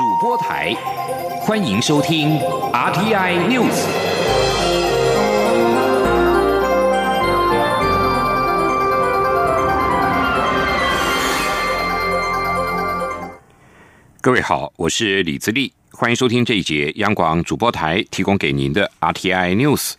主播台，欢迎收听 RTI News。各位好，我是李自立，欢迎收听这一节央广主播台提供给您的 RTI News。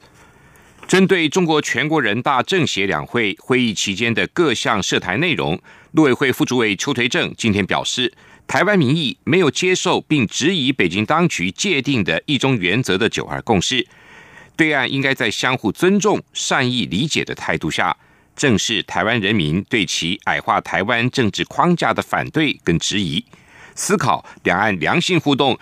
针对中国全国人大政协两会会议期间的各项涉台内容，陆委会副主委邱垂正今天表示，台湾民意没有接受并质疑北京当局界定的一中原则的九二共识，对岸应该在相互尊重、善意理解的态度下，正视台湾人民对其矮化台湾政治框架的反对跟质疑，思考两岸良性互动，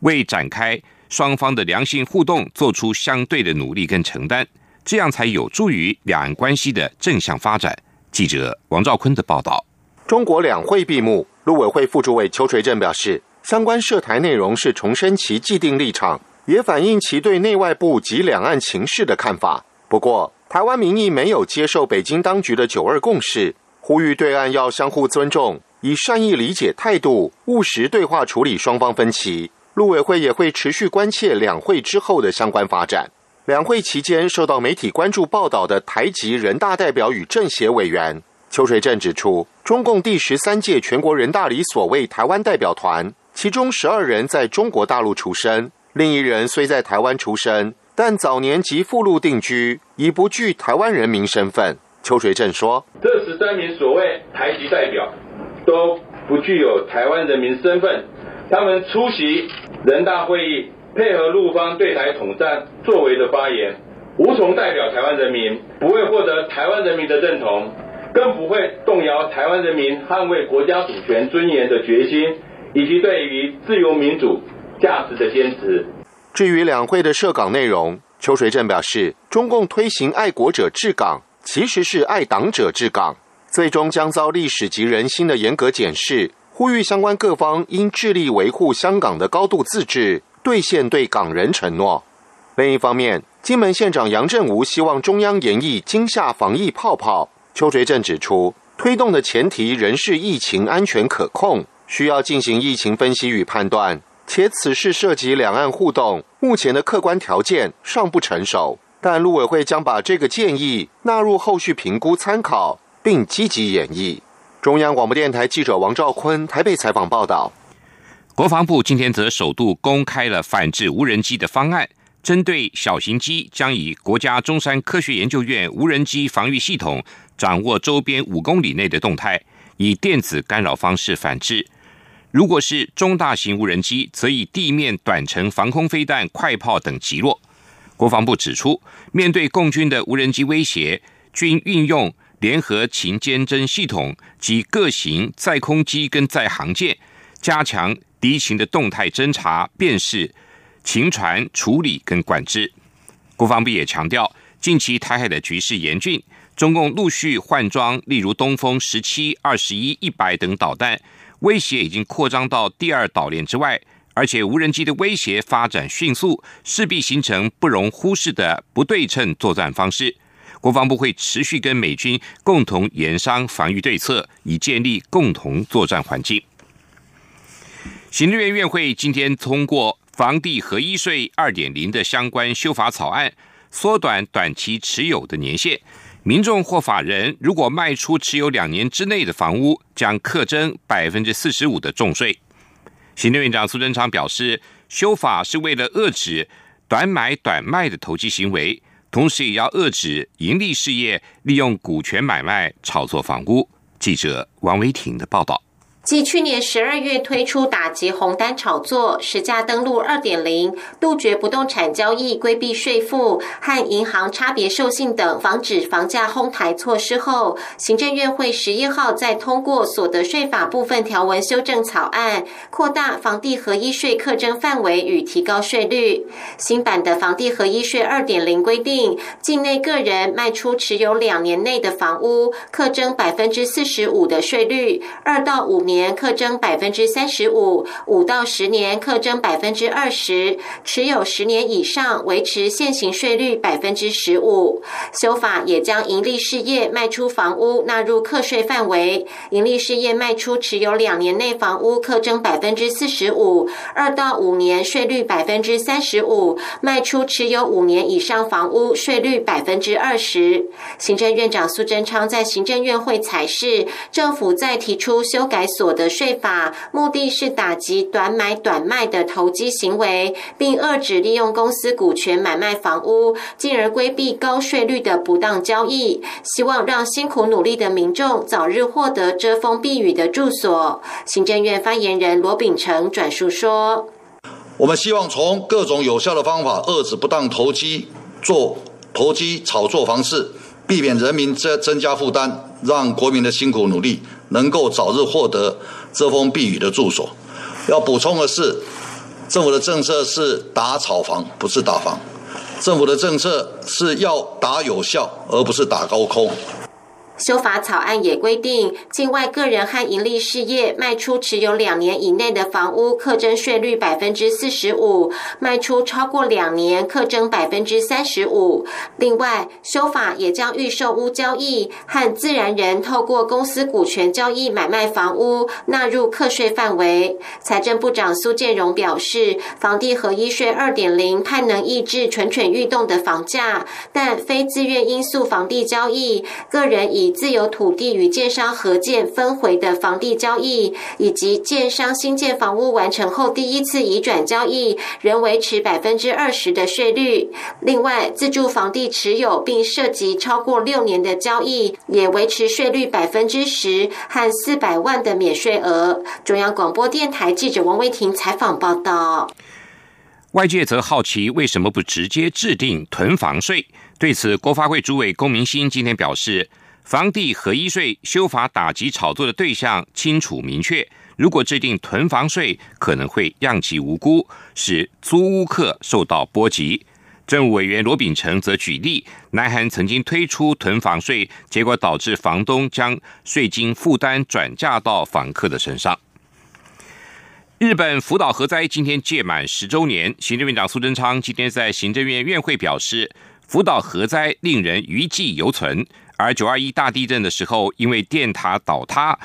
为展开。双方的良性互动，做出相对的努力跟承担，这样才有助于两岸关系的正向发展。记者王兆坤的报道。中国两会闭幕，陆委会副主委邱垂正表示，相关涉台内容是重申其既定立场，也反映其对内外部及两岸情势的看法。不过，台湾民意没有接受北京当局的九二共识，呼吁对岸要相互尊重，以善意理解态度，务实对话处理双方分歧。陆委会也会持续关切两会之后的相关发展。两会期间受到媒体关注报道的台籍人大代表与政协委员邱水正指出，中共第十三届全国人大里所谓台湾代表团，其中十二人在中国大陆出生，另一人虽在台湾出生，但早年即赴陆定居，已不具台湾人民身份。邱水正说：“这十三名所谓台籍代表都不具有台湾人民身份，他们出席。”人大会议配合陆方对台统战作为的发言，无从代表台湾人民，不会获得台湾人民的认同，更不会动摇台湾人民捍卫国家主权尊严的决心，以及对于自由民主价值的坚持。至于两会的涉港内容，邱水正表示，中共推行爱国者治港，其实是爱党者治港，最终将遭历史及人心的严格检视。呼吁相关各方应致力维护香港的高度自治，兑现对港人承诺。另一方面，金门县长杨振武希望中央研议今夏防疫泡泡。邱垂正指出，推动的前提仍是疫情安全可控，需要进行疫情分析与判断，且此事涉及两岸互动，目前的客观条件尚不成熟。但陆委会将把这个建议纳入后续评估参考，并积极演绎。中央广播电台记者王兆坤台北采访报道：国防部今天则首度公开了反制无人机的方案，针对小型机将以国家中山科学研究院无人机防御系统掌握周边五公里内的动态，以电子干扰方式反制；如果是中大型无人机，则以地面短程防空飞弹、快炮等击落。国防部指出，面对共军的无人机威胁，均运用。联合勤监侦系统及各型载空机跟载航舰，加强敌情的动态侦察、辨识、情传处理跟管制。国防部也强调，近期台海的局势严峻，中共陆续换装，例如东风十七、二十一、一百等导弹，威胁已经扩张到第二岛链之外，而且无人机的威胁发展迅速，势必形成不容忽视的不对称作战方式。国防部会持续跟美军共同研商防御对策，以建立共同作战环境。行政院院会今天通过房地合一税二点零的相关修法草案，缩短短期持有的年限。民众或法人如果卖出持有两年之内的房屋，将课征百分之四十五的重税。行政院长苏贞昌表示，修法是为了遏制短买短卖的投机行为。同时，也要遏制盈利事业利用股权买卖炒作房屋。记者王维挺的报道。继去年十二月推出打击红单炒作、实价登录二点零、杜绝不动产交易、规避税负和银行差别授信等防止房价哄抬措施后，行政院会十一号再通过所得税法部分条文修正草案，扩大房地合一税课征范围与提高税率。新版的房地合一税二点零规定，境内个人卖出持有两年内的房屋，课征百分之四十五的税率；二到五年。年课征百分之三十五，五到十年课征百分之二十，持有十年以上维持现行税率百分之十五。修法也将盈利事业卖出房屋纳入课税范围，盈利事业卖出持有两年内房屋课征百分之四十五，二到五年税率百分之三十五，卖出持有五年以上房屋税率百分之二十。行政院长苏贞昌在行政院会采示，政府在提出修改所所得税法，目的是打击短买短卖的投机行为，并遏止利用公司股权买卖房屋，进而规避高税率的不当交易。希望让辛苦努力的民众早日获得遮风避雨的住所。行政院发言人罗秉成转述说：“我们希望从各种有效的方法遏止不当投机、做投机炒作方式。”避免人民增增加负担，让国民的辛苦努力能够早日获得遮风避雨的住所。要补充的是，政府的政策是打炒房，不是打房。政府的政策是要打有效，而不是打高空。修法草案也规定，境外个人和盈利事业卖出持有两年以内的房屋，课征税率百分之四十五；卖出超过两年，课征百分之三十五。另外，修法也将预售屋交易和自然人透过公司股权交易买卖房屋纳入课税范围。财政部长苏建荣表示，房地合一税二点零盼能抑制蠢蠢欲动的房价，但非自愿因素房地交易，个人以以自有土地与建商合建分回的房地交易，以及建商新建房屋完成后第一次移转交易，仍维持百分之二十的税率。另外，自住房地持有并涉及超过六年的交易，也维持税率百分之十和四百万的免税额。中央广播电台记者王威婷采访报道。外界则好奇，为什么不直接制定囤房税？对此，国发会主委龚明鑫今天表示。房地合一税修法打击炒作的对象清楚明确，如果制定囤房税，可能会殃及无辜，使租屋客受到波及。政务委员罗秉成则举例，南韩曾经推出囤房税，结果导致房东将税金负担转嫁到房客的身上。日本福岛核灾今天届满十周年，行政院长苏贞昌今天在行政院院会表示，福岛核灾令人余悸犹存。而九二一大地震的时候，因为电塔倒塌，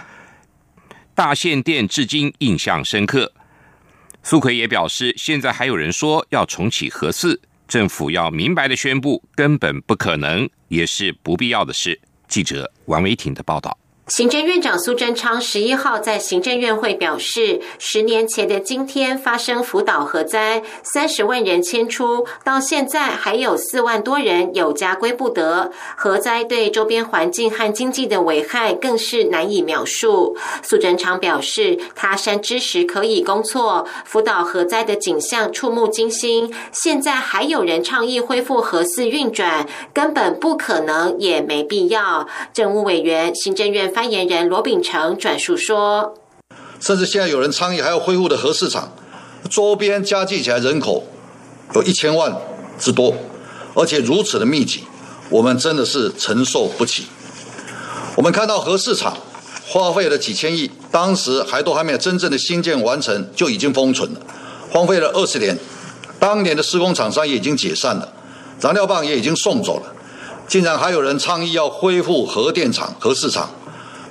大限电至今印象深刻。苏奎也表示，现在还有人说要重启核四，政府要明白的宣布，根本不可能，也是不必要的事。记者王维挺的报道。行政院长苏贞昌十一号在行政院会表示，十年前的今天发生福岛核灾，三十万人迁出，到现在还有四万多人有家归不得。核灾对周边环境和经济的危害更是难以描述。苏贞昌表示，他山之石可以攻错，福岛核灾的景象触目惊心。现在还有人倡议恢复核四运转，根本不可能，也没必要。政务委员、行政院。发言人罗秉成转述说：“甚至现在有人倡议还要恢复的核市场，周边加计起来人口有一千万之多，而且如此的密集，我们真的是承受不起。我们看到核市场花费了几千亿，当时还都还没有真正的新建完成，就已经封存了，荒废了二十年。当年的施工厂商也已经解散了，燃料棒也已经送走了，竟然还有人倡议要恢复核电厂、核市场。”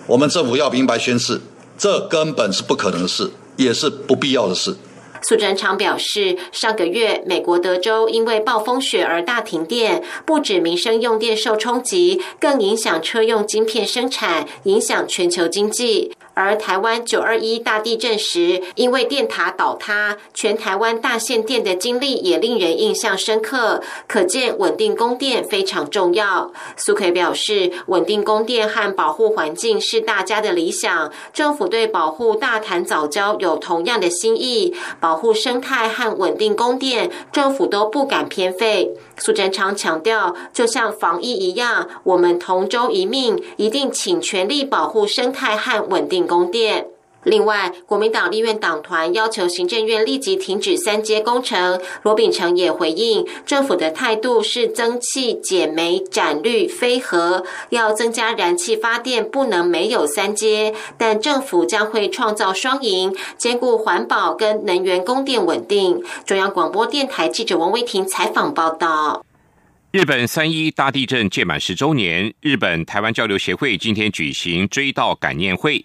我们政府要明白宣誓，这根本是不可能的事，也是不必要的事。苏贞昌表示，上个月美国德州因为暴风雪而大停电，不止民生用电受冲击，更影响车用晶片生产，影响全球经济。而台湾九二一大地震时，因为电塔倒塌，全台湾大限电的经历也令人印象深刻。可见稳定供电非常重要。苏奎表示，稳定供电和保护环境是大家的理想，政府对保护大潭早教有同样的心意，保护生态和稳定供电，政府都不敢偏废。苏贞昌强调，就像防疫一样，我们同舟一命，一定请全力保护生态和稳定供电。另外，国民党立院党团要求行政院立即停止三阶工程。罗秉成也回应，政府的态度是增气、减煤、展绿、飞核，要增加燃气发电，不能没有三阶。但政府将会创造双赢，兼顾环保跟能源供电稳定。中央广播电台记者王威婷采访报道。日本三一大地震届满十周年，日本台湾交流协会今天举行追悼感念会。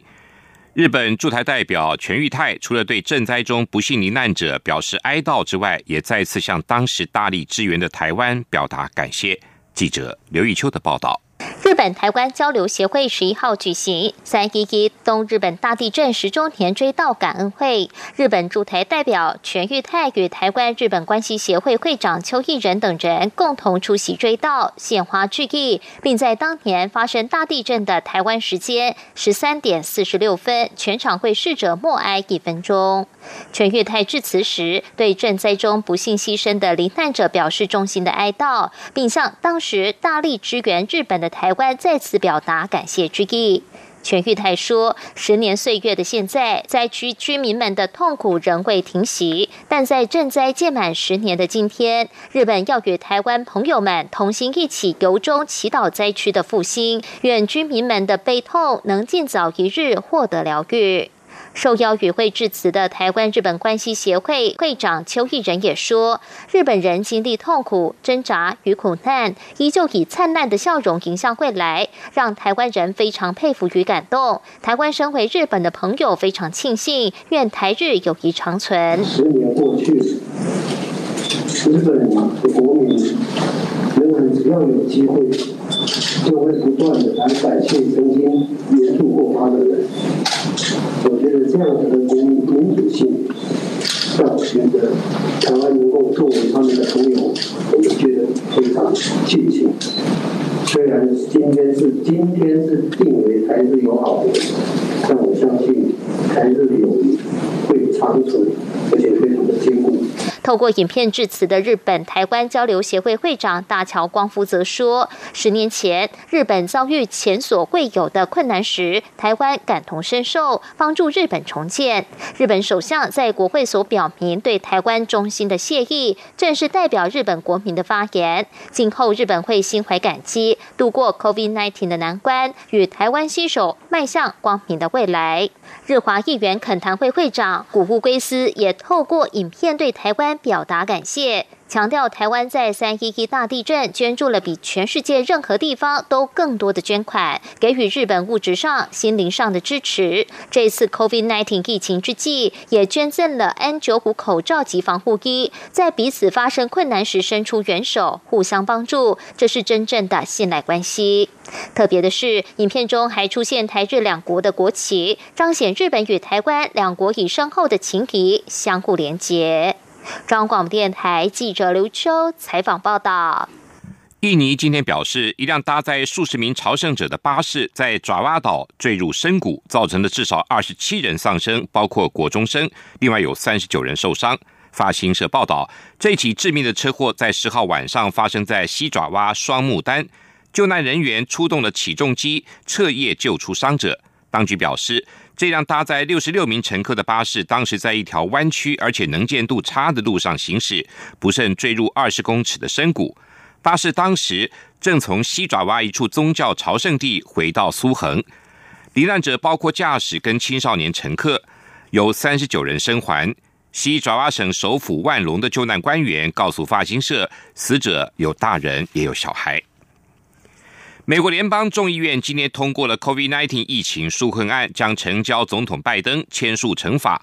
日本驻台代表全玉泰除了对赈灾中不幸罹难者表示哀悼之外，也再次向当时大力支援的台湾表达感谢。记者刘玉秋的报道。日本台湾交流协会十一号举行三一一东日本大地震十周年追悼感恩会，日本驻台代表全玉泰与台湾日本关系协会会长邱义仁等人共同出席追悼，献花致意，并在当年发生大地震的台湾时间十三点四十六分，全场为逝者默哀一分钟。全玉泰致辞时，对震灾中不幸牺牲的罹难者表示衷心的哀悼，并向当时大力支援日本的台湾再次表达感谢之意。全玉泰说：“十年岁月的现在，灾区居民们的痛苦仍未停息，但在赈灾届满十年的今天，日本要与台湾朋友们同心一起，由衷祈祷灾区的复兴，愿居民们的悲痛能尽早一日获得疗愈。”受邀与会致辞的台湾日本关系协会会长邱义仁也说：“日本人经历痛苦、挣扎与苦难，依旧以灿烂的笑容迎向未来，让台湾人非常佩服与感动。台湾身为日本的朋友，非常庆幸，愿台日友谊长存。”十年过去，日本的国民人们只要有机会，就会不断的来感谢曾经援助过他的人。我觉得这样子的民民主性，让我觉得台湾能够作为他们的朋友，我们觉得非常庆幸。虽然今天是今天是定为台日友好年，但我相信台日友谊会长存，而且非常的坚固。透过影片致辞的日本台湾交流协会会长大桥光夫则说：“十年前日本遭遇前所未有的困难时，台湾感同身受，帮助日本重建。日本首相在国会所表明对台湾衷心的谢意，正是代表日本国民的发言。今后日本会心怀感激，度过 COVID-19 的难关，与台湾携手迈向光明的未来。”日华议员恳谈会会长古户圭司也透过影片对台湾表达感谢。强调台湾在三一一大地震捐助了比全世界任何地方都更多的捐款，给予日本物质上、心灵上的支持。这次 COVID-19 疫情之际，也捐赠了 N95 口罩及防护衣，在彼此发生困难时伸出援手，互相帮助，这是真正的信赖关系。特别的是，影片中还出现台日两国的国旗，彰显日本与台湾两国以深厚的情谊相互连结。中央广播电台记者刘秋采访报道：印尼今天表示，一辆搭载数十名朝圣者的巴士在爪哇岛坠入深谷，造成了至少二十七人丧生，包括国中生，另外有三十九人受伤。发行社报道，这起致命的车祸在十号晚上发生在西爪哇双木丹，救难人员出动了起重机彻夜救出伤者。当局表示。这辆搭载六十六名乘客的巴士，当时在一条弯曲而且能见度差的路上行驶，不慎坠入二十公尺的深谷。巴士当时正从西爪哇一处宗教朝圣地回到苏恒。罹难者包括驾驶跟青少年乘客，有三十九人生还。西爪哇省首府万隆的救难官员告诉发行社，死者有大人也有小孩。美国联邦众议院今天通过了 COVID-19 疫情纾困案，将呈交总统拜登签署惩罚。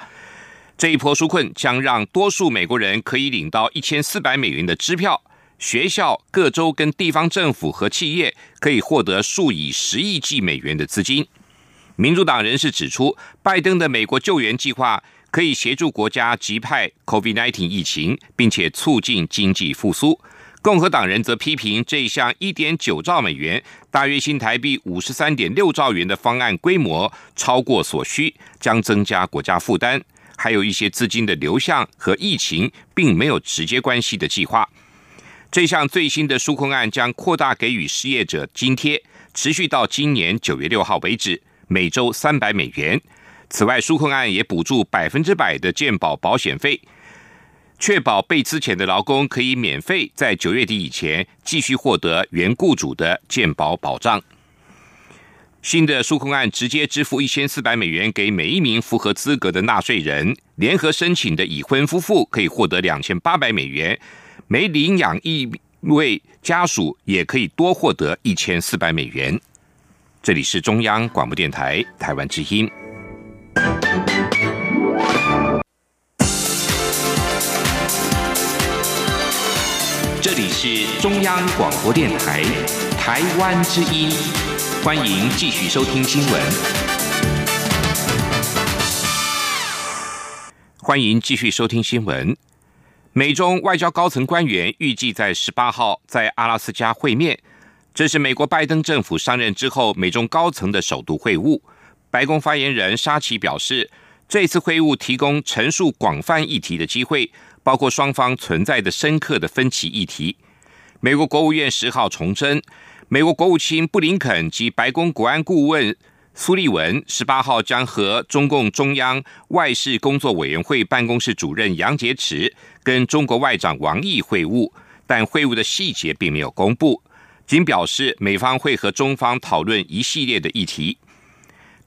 这一波纾困将让多数美国人可以领到一千四百美元的支票，学校、各州跟地方政府和企业可以获得数以十亿计美元的资金。民主党人士指出，拜登的美国救援计划可以协助国家击败 COVID-19 疫情，并且促进经济复苏。共和党人则批评这一项一点九兆美元（大约新台币五十三点六兆元）的方案规模超过所需，将增加国家负担，还有一些资金的流向和疫情并没有直接关系的计划。这项最新的纾困案将扩大给予失业者津贴，持续到今年九月六号为止，每周三百美元。此外，纾困案也补助百分之百的健保保险费，确保被资遣的劳工可以免费在九月底以前继续获得原雇主的健保保障。新的纾困案直接支付一千四百美元给每一名符合资格的纳税人，联合申请的已婚夫妇可以获得两千八百美元，每领养一位家属也可以多获得一千四百美元。这里是中央广播电台台湾之音。里是中央广播电台台湾之音。欢迎继续收听新闻。欢迎继续收听新闻。美中外交高层官员预计在十八号在阿拉斯加会面，这是美国拜登政府上任之后美中高层的首度会晤。白宫发言人沙奇表示，这次会晤提供陈述广泛议题的机会，包括双方存在的深刻的分歧议题。美国国务院十号重申。美国国务卿布林肯及白宫国安顾问苏利文十八号将和中共中央外事工作委员会办公室主任杨洁篪跟中国外长王毅会晤，但会晤的细节并没有公布，仅表示美方会和中方讨论一系列的议题。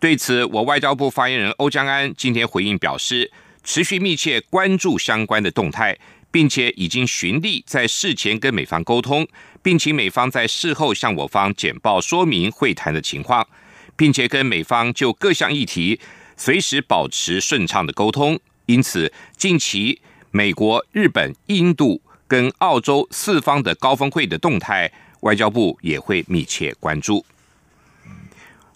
对此，我外交部发言人欧江安今天回应表示，持续密切关注相关的动态。并且已经循例在事前跟美方沟通，并请美方在事后向我方简报说明会谈的情况，并且跟美方就各项议题随时保持顺畅的沟通。因此，近期美国、日本、印度跟澳洲四方的高峰会的动态，外交部也会密切关注。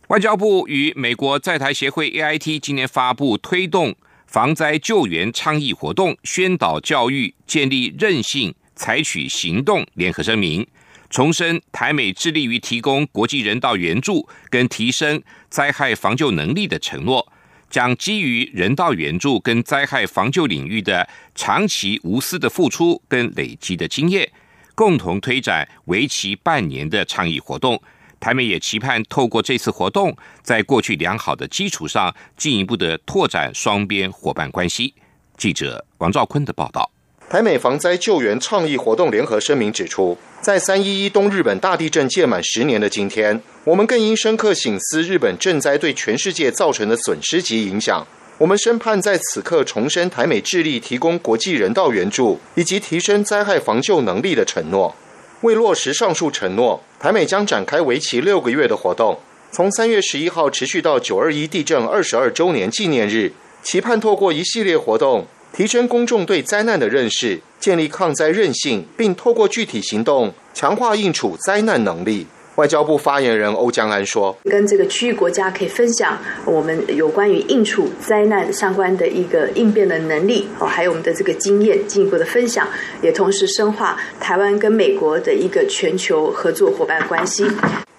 外交部与美国在台协会 AIT 今年发布推动。防灾救援倡议活动宣导教育建立韧性采取行动联合声明，重申台美致力于提供国际人道援助跟提升灾害防救能力的承诺，将基于人道援助跟灾害防救领域的长期无私的付出跟累积的经验，共同推展为期半年的倡议活动。台美也期盼透过这次活动，在过去良好的基础上，进一步的拓展双边伙伴关系。记者王兆坤的报道。台美防灾救援倡议活动联合声明指出，在三一一东日本大地震届满十年的今天，我们更应深刻省思日本震灾对全世界造成的损失及影响。我们深盼在此刻重申台美致力提供国际人道援助以及提升灾害防救能力的承诺。为落实上述承诺，台美将展开为期六个月的活动，从三月十一号持续到九二一地震二十二周年纪念日，期盼透过一系列活动，提升公众对灾难的认识，建立抗灾韧性，并透过具体行动强化应处灾难能力。外交部发言人欧江安说：“跟这个区域国家可以分享我们有关于应处灾难相关的一个应变的能力哦，还有我们的这个经验进一步的分享，也同时深化台湾跟美国的一个全球合作伙伴关系。”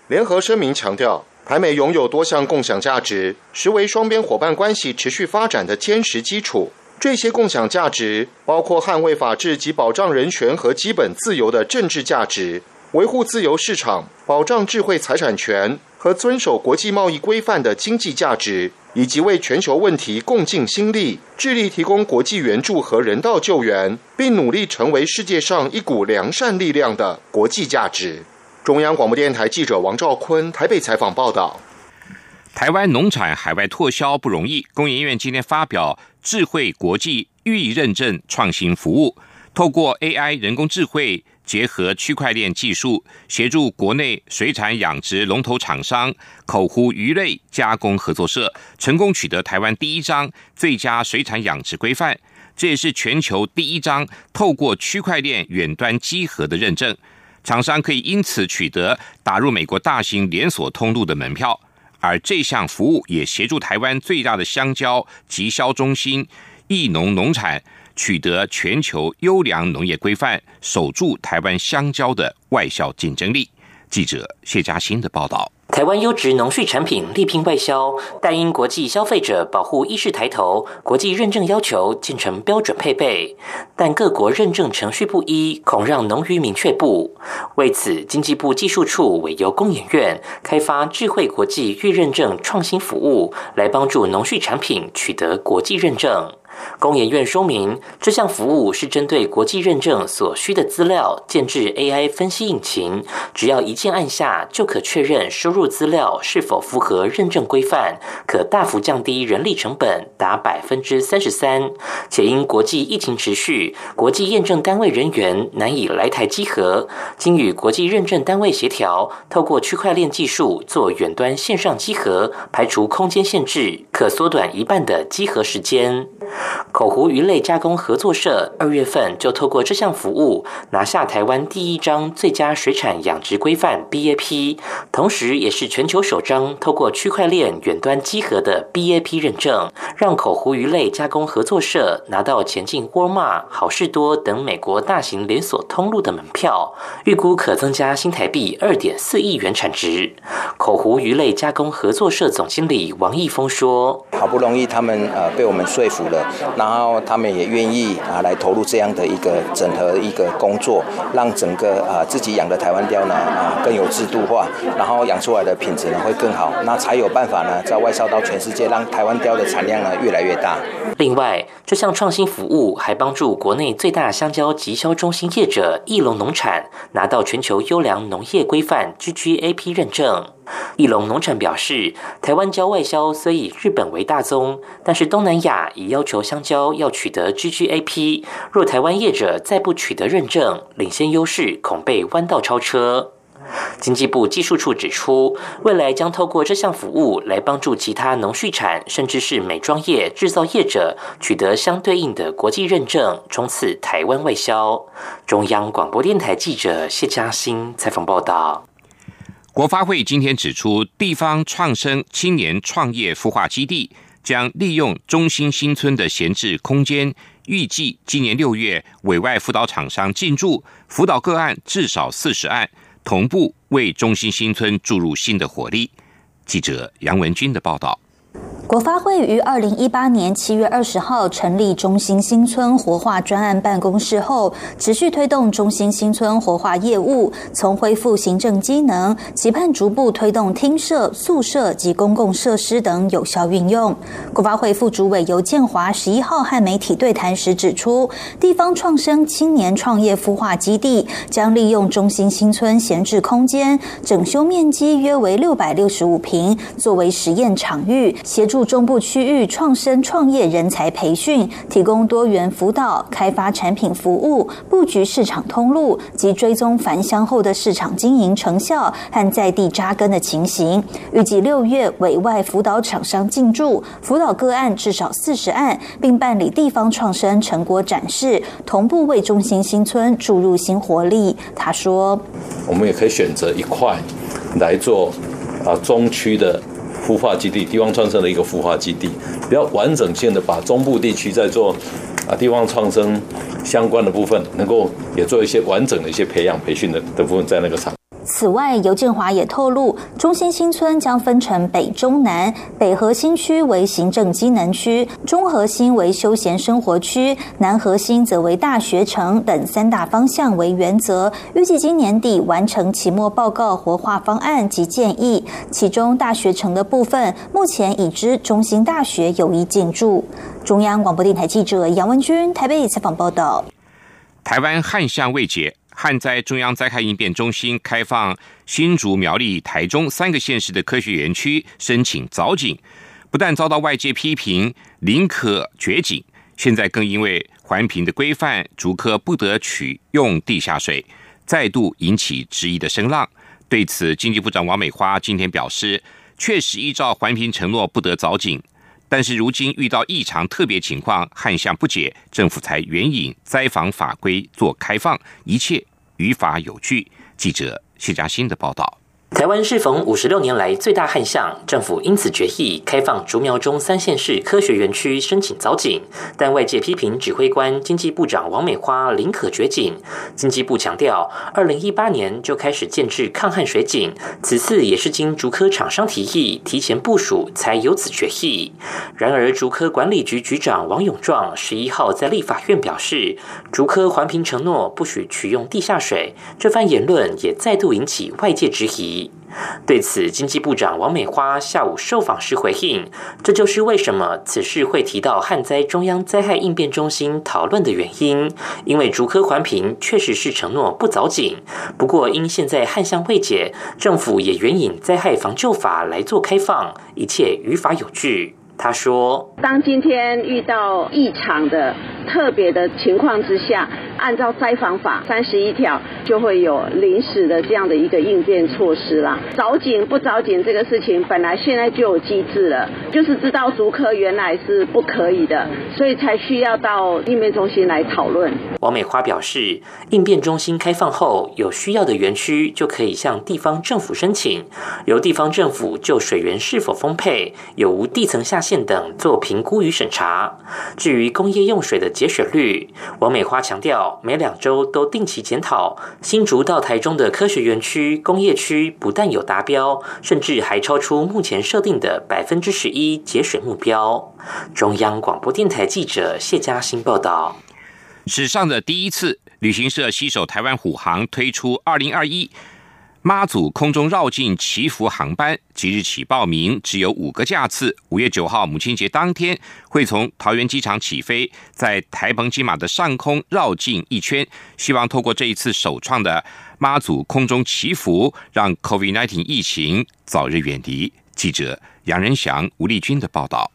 联合声明强调，台美拥有多项共享价值，实为双边伙伴关系持续发展的坚实基础。这些共享价值包括捍卫法治及保障人权和基本自由的政治价值。维护自由市场、保障智慧财产权和遵守国际贸易规范的经济价值，以及为全球问题共尽心力，致力提供国际援助和人道救援，并努力成为世界上一股良善力量的国际价值。中央广播电台记者王兆坤台北采访报道：台湾农产海外拓销不容易，工研院今天发表智慧国际预认证创新服务，透过 AI 人工智慧。结合区块链技术，协助国内水产养殖龙头厂商口湖鱼类加工合作社成功取得台湾第一张最佳水产养殖规范，这也是全球第一张透过区块链远端集合的认证。厂商可以因此取得打入美国大型连锁通路的门票，而这项服务也协助台湾最大的香蕉集销中心益农农产。取得全球优良农业规范，守住台湾香蕉的外销竞争力。记者谢嘉欣的报道。台湾优质农畜产品力拼外销，但因国际消费者保护意识抬头，国际认证要求建成标准配备，但各国认证程序不一，恐让农渔民却步。为此，经济部技术处委由工研院开发智慧国际预认证创新服务，来帮助农畜产品取得国际认证。工研院说明，这项服务是针对国际认证所需的资料建制 AI 分析引擎，只要一键按下就可确认输入资料是否符合认证规范，可大幅降低人力成本达百分之三十三。且因国际疫情持续，国际验证单位人员难以来台集合，经与国际认证单位协调，透过区块链技术做远端线上集合，排除空间限制，可缩短一半的集合时间。口湖鱼类加工合作社二月份就透过这项服务拿下台湾第一张最佳水产养殖规范 BAP，同时也是全球首张透过区块链远端集合的 BAP 认证，让口湖鱼类加工合作社拿到前进沃尔玛、好事多等美国大型连锁通路的门票，预估可增加新台币二点四亿元产值。口湖鱼类加工合作社总经理王义峰说：“好不容易他们呃被我们说服了。”然后他们也愿意啊来投入这样的一个整合一个工作，让整个啊自己养的台湾雕呢啊更有制度化，然后养出来的品质呢会更好，那才有办法呢在外销到全世界，让台湾雕的产量呢越来越大。另外，这项创新服务还帮助国内最大香蕉集销中心业者翼龙农产拿到全球优良农业规范 GGAP 认证。翼龙农产表示，台湾蕉外销虽以日本为大宗，但是东南亚已要求香蕉要取得 GGAP，若台湾业者再不取得认证，领先优势恐被弯道超车。经济部技术处指出，未来将透过这项服务来帮助其他农畜产，甚至是美妆业制造业者取得相对应的国际认证，冲刺台湾外销。中央广播电台记者谢嘉欣采访报道。国发会今天指出，地方创生青年创业孵化基地将利用中心新村的闲置空间，预计今年六月委外辅导厂商进驻，辅导个案至少四十案。同步为中心新村注入新的活力。记者杨文军的报道。国发会于二零一八年七月二十号成立中心新村活化专案办公室后，持续推动中心新村活化业务，从恢复行政机能，期盼逐步推动厅舍、宿舍及公共设施等有效运用。国发会副主委尤建华十一号和媒体对谈时指出，地方创生青年创业孵化基地将利用中心新村闲置空间，整修面积约为六百六十五平，作为实验场域，协助。中部区域创生创业人才培训，提供多元辅导、开发产品服务、布局市场通路及追踪返乡后的市场经营成效和在地扎根的情形。预计六月委外辅导厂商进驻，辅导个案至少四十案，并办理地方创生成果展示，同步为中心新村注入新活力。他说：“我们也可以选择一块来做啊中区的。”孵化基地，地方创生的一个孵化基地，比较完整性的把中部地区在做啊地方创生相关的部分，能够也做一些完整的一些培养培训的的部分在那个场。此外，尤建华也透露，中心新村将分成北、中、南。北核心区为行政机能区，中核心为休闲生活区，南核心则为大学城等三大方向为原则。预计今年底完成期末报告活化方案及建议。其中大学城的部分，目前已知中心大学有意进驻。中央广播电台记者杨文君台北采访报道。台湾旱象未解。旱灾中央灾害应变中心开放新竹、苗栗、台中三个县市的科学园区申请凿井，不但遭到外界批评宁可掘井，现在更因为环评的规范，竹科不得取用地下水，再度引起质疑的声浪。对此，经济部长王美花今天表示，确实依照环评承诺不得凿井。但是如今遇到异常特别情况，旱象不解，政府才援引灾防法规做开放，一切于法有据。记者谢佳欣的报道。台湾适逢五十六年来最大旱象，政府因此决议开放竹苗中三县市科学园区申请凿井，但外界批评指挥官经济部长王美花宁可掘井。经济部强调，二零一八年就开始建制抗旱水井，此次也是经竹科厂商提议提前部署才有此决议。然而，竹科管理局局长王永壮十一号在立法院表示，竹科环评承诺不许取用地下水，这番言论也再度引起外界质疑。对此，经济部长王美花下午受访时回应：“这就是为什么此事会提到旱灾中央灾害应变中心讨论的原因。因为竹科环评确实是承诺不凿井，不过因现在旱象未解，政府也援引灾害防救法来做开放，一切于法有据。”他说：“当今天遇到异常的特别的情况之下。”按照灾防法三十一条，就会有临时的这样的一个应变措施啦。凿井不凿井这个事情，本来现在就有机制了，就是知道足科原来是不可以的，所以才需要到应变中心来讨论。王美花表示，应变中心开放后，有需要的园区就可以向地方政府申请，由地方政府就水源是否丰沛、有无地层下陷等做评估与审查。至于工业用水的节水率，王美花强调。每两周都定期检讨，新竹到台中的科学园区、工业区不但有达标，甚至还超出目前设定的百分之十一节水目标。中央广播电台记者谢嘉欣报道。史上的第一次，旅行社携手台湾虎航推出二零二一。妈祖空中绕境祈福航班即日起报名，只有五个架次。五月九号母亲节当天，会从桃园机场起飞，在台澎金马的上空绕境一圈，希望透过这一次首创的妈祖空中祈福，让 COVID-19 疫情早日远离。记者杨仁祥、吴丽君的报道。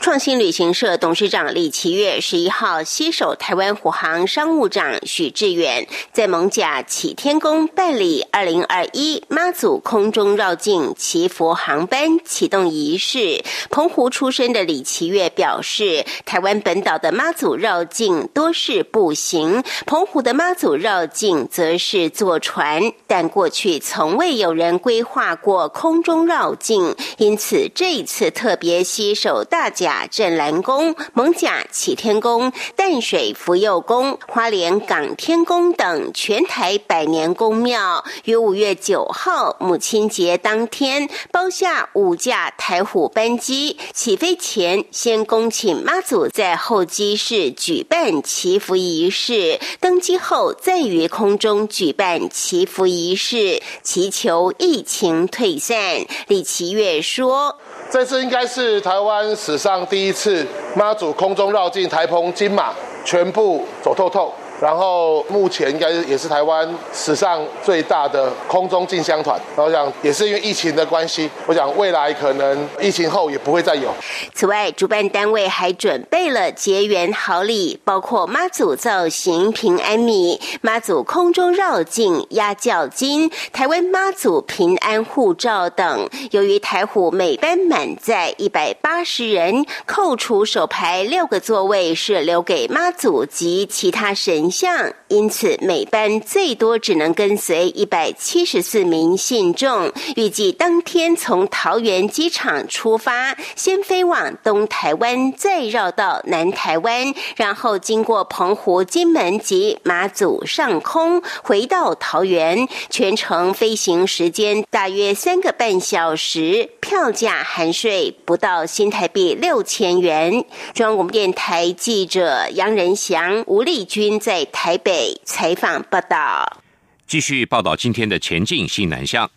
创新旅行社董事长李奇月十一号携手台湾虎航商务长许志远，在蒙甲启天宫办理二零二一妈祖空中绕境祈福航班启动仪式。澎湖出生的李奇月表示，台湾本岛的妈祖绕境多是步行，澎湖的妈祖绕境则是坐船，但过去从未有人规划过空中绕境，因此这一次特别携手大。大甲镇澜宫、蒙甲启天宫、淡水福佑宫、花莲港天宫等全台百年宫庙，于五月九号母亲节当天包下五架台虎班机，起飞前先恭请妈祖在候机室举办祈福仪式，登机后再于空中举办祈福仪式，祈求疫情退散。李奇月说。这次应该是台湾史上第一次妈祖空中绕境台澎金马，全部走透透。然后目前应该也是台湾史上最大的空中进香团。然后想也是因为疫情的关系，我想未来可能疫情后也不会再有。此外，主办单位还准备了结缘好礼，包括妈祖造型平安米、妈祖空中绕境压轿金、台湾妈祖平安护照等。由于台虎每班满载一百八十人，扣除首排六个座位是留给妈祖及其他神。像，因此每班最多只能跟随一百七十四名信众。预计当天从桃园机场出发，先飞往东台湾，再绕到南台湾，然后经过澎湖、金门及马祖上空，回到桃园。全程飞行时间大约三个半小时，票价含税不到新台币六千元。中央广播电台记者杨仁祥、吴丽君在。在台北采访报道，继续报道今天的前进新南向。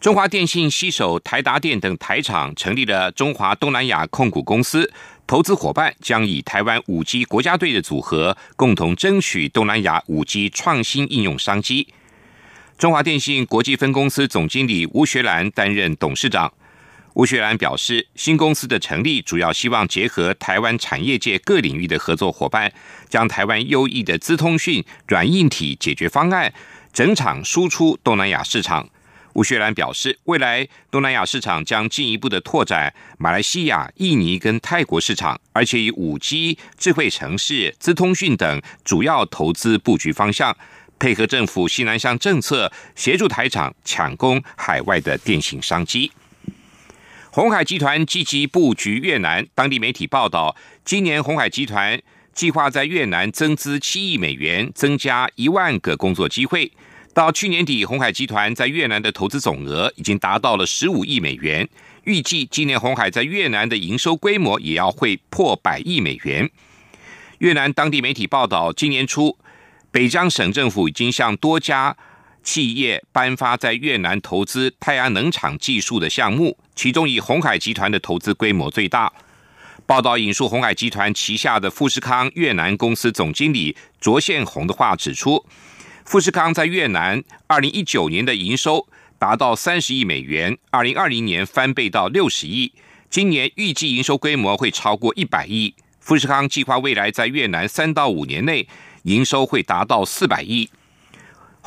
中华电信携手台达电等台厂成立了中华东南亚控股公司，投资伙伴将以台湾五 G 国家队的组合，共同争取东南亚五 G 创新应用商机。中华电信国际分公司总经理吴学兰担任董事长。吴学兰表示，新公司的成立主要希望结合台湾产业界各领域的合作伙伴，将台湾优异的资通讯软硬体解决方案整场输出东南亚市场。吴学兰表示，未来东南亚市场将进一步的拓展马来西亚、印尼跟泰国市场，而且以五 G、智慧城市、资通讯等主要投资布局方向。配合政府西南向政策，协助台厂抢攻海外的电信商机。红海集团积极布局越南，当地媒体报道，今年红海集团计划在越南增资七亿美元，增加一万个工作机会。到去年底，红海集团在越南的投资总额已经达到了十五亿美元。预计今年红海在越南的营收规模也要会破百亿美元。越南当地媒体报道，今年初，北江省政府已经向多家企业颁发在越南投资太阳能厂技术的项目，其中以红海集团的投资规模最大。报道引述红海集团旗下的富士康越南公司总经理卓宪宏的话指出。富士康在越南二零一九年的营收达到三十亿美元，二零二零年翻倍到六十亿，今年预计营收规模会超过一百亿。富士康计划未来在越南三到五年内营收会达到四百亿。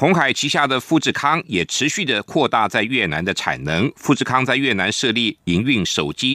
鸿海旗下的富士康也持续的扩大在越南的产能。富士康在越南设立营运手机